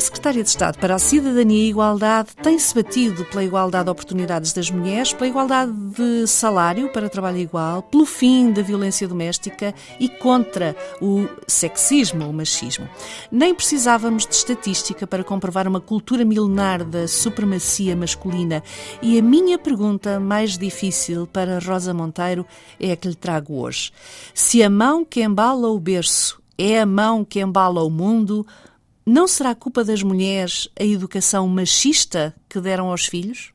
A Secretária de Estado para a Cidadania e Igualdade tem-se batido pela igualdade de oportunidades das mulheres, pela igualdade de salário para trabalho igual, pelo fim da violência doméstica e contra o sexismo, o machismo. Nem precisávamos de estatística para comprovar uma cultura milenar da supremacia masculina. E a minha pergunta mais difícil para Rosa Monteiro é a que lhe trago hoje. Se a mão que embala o berço é a mão que embala o mundo, não será culpa das mulheres a educação machista que deram aos filhos?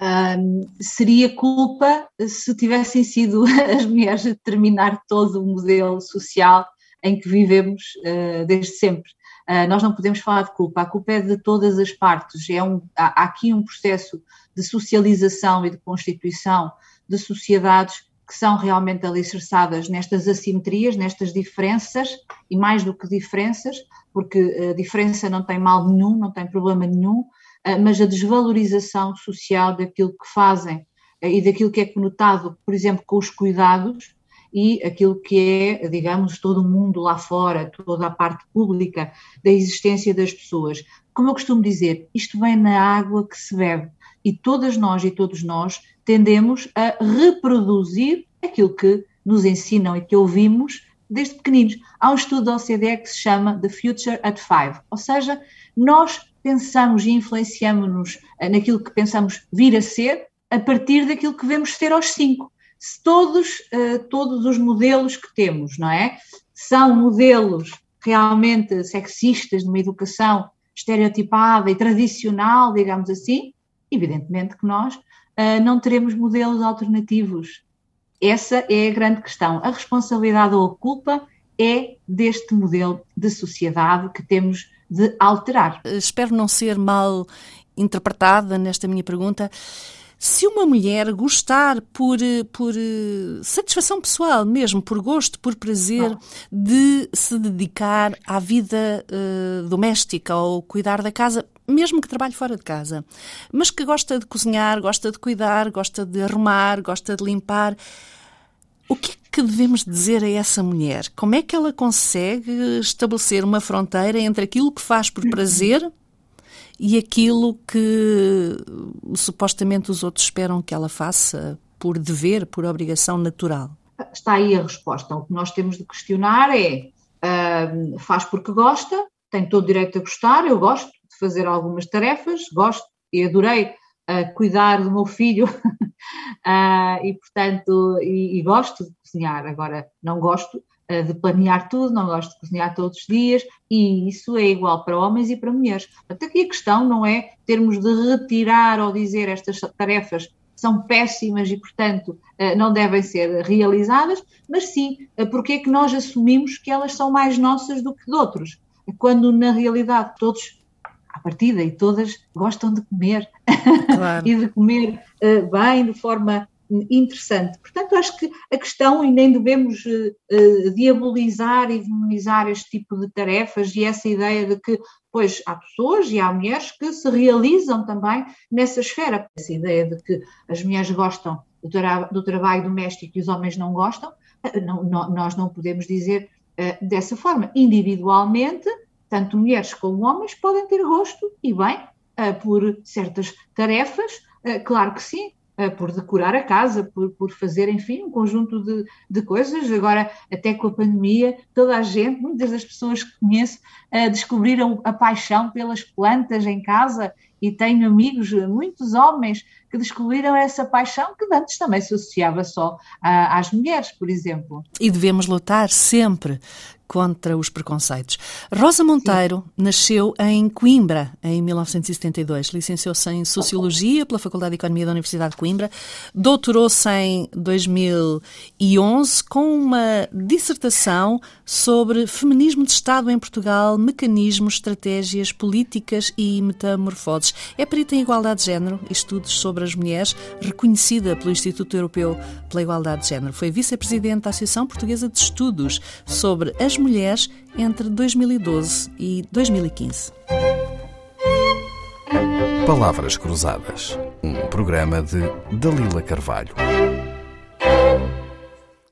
Um, seria culpa se tivessem sido as mulheres a determinar todo o modelo social em que vivemos uh, desde sempre. Uh, nós não podemos falar de culpa, a culpa é de todas as partes. É um, há, aqui um processo de socialização e de constituição de sociedades que são realmente alicerçadas nestas assimetrias, nestas diferenças, e mais do que diferenças, porque a diferença não tem mal nenhum, não tem problema nenhum, eh, mas a desvalorização social daquilo que fazem eh, e daquilo que é conotado, por exemplo, com os cuidados e aquilo que é, digamos, todo o mundo lá fora, toda a parte pública da existência das pessoas. Como eu costumo dizer, isto vem na água que se bebe e todas nós e todos nós tendemos a reproduzir aquilo que nos ensinam e que ouvimos desde pequeninos. Há um estudo da OCDE que se chama The Future at Five, ou seja, nós pensamos e influenciamos-nos eh, naquilo que pensamos vir a ser a partir daquilo que vemos ser aos cinco. Se todos, uh, todos os modelos que temos, não é? São modelos realmente sexistas, de uma educação estereotipada e tradicional, digamos assim, evidentemente que nós não teremos modelos alternativos. Essa é a grande questão. A responsabilidade ou a culpa é deste modelo de sociedade que temos de alterar. Espero não ser mal interpretada nesta minha pergunta. Se uma mulher gostar por, por satisfação pessoal mesmo, por gosto, por prazer, de se dedicar à vida uh, doméstica ou cuidar da casa, mesmo que trabalhe fora de casa, mas que gosta de cozinhar, gosta de cuidar, gosta de arrumar, gosta de limpar. O que é que devemos dizer a essa mulher? Como é que ela consegue estabelecer uma fronteira entre aquilo que faz por prazer e aquilo que supostamente os outros esperam que ela faça por dever, por obrigação natural? Está aí a resposta. O que nós temos de questionar é: uh, faz porque gosta, tem todo o direito a gostar, eu gosto, de fazer algumas tarefas, gosto e adorei uh, cuidar do meu filho uh, e, portanto, e, e, gosto de cozinhar. Agora, não gosto uh, de planear tudo, não gosto de cozinhar todos os dias e isso é igual para homens e para mulheres. Portanto, aqui a questão não é termos de retirar ou dizer estas tarefas são péssimas e, portanto, não devem ser realizadas, mas sim, porque é que nós assumimos que elas são mais nossas do que de outros, quando na realidade todos à partida e todas gostam de comer claro. e de comer uh, bem, de forma interessante. Portanto, acho que a questão, e nem devemos uh, diabolizar e demonizar este tipo de tarefas e essa ideia de que, pois, há pessoas e há mulheres que se realizam também nessa esfera. Essa ideia de que as mulheres gostam do, tra do trabalho doméstico e os homens não gostam, não, não, nós não podemos dizer uh, dessa forma. Individualmente, tanto mulheres como homens podem ter gosto e bem uh, por certas tarefas, uh, claro que sim, uh, por decorar a casa, por, por fazer, enfim, um conjunto de, de coisas. Agora, até com a pandemia, toda a gente, muitas das pessoas que conheço, descobriram a paixão pelas plantas em casa e tenho amigos, muitos homens, que descobriram essa paixão que antes também se associava só às mulheres, por exemplo. E devemos lutar sempre contra os preconceitos. Rosa Monteiro Sim. nasceu em Coimbra em 1972. Licenciou-se em Sociologia pela Faculdade de Economia da Universidade de Coimbra. Doutorou-se em 2011 com uma dissertação sobre feminismo de Estado em Portugal, mecanismos, estratégias, políticas e metamorfoses. É perita em igualdade de género e estudos sobre mulheres, reconhecida pelo Instituto Europeu pela Igualdade de Género. Foi vice-presidente da Associação Portuguesa de Estudos sobre as mulheres entre 2012 e 2015. Palavras Cruzadas, um programa de Dalila Carvalho.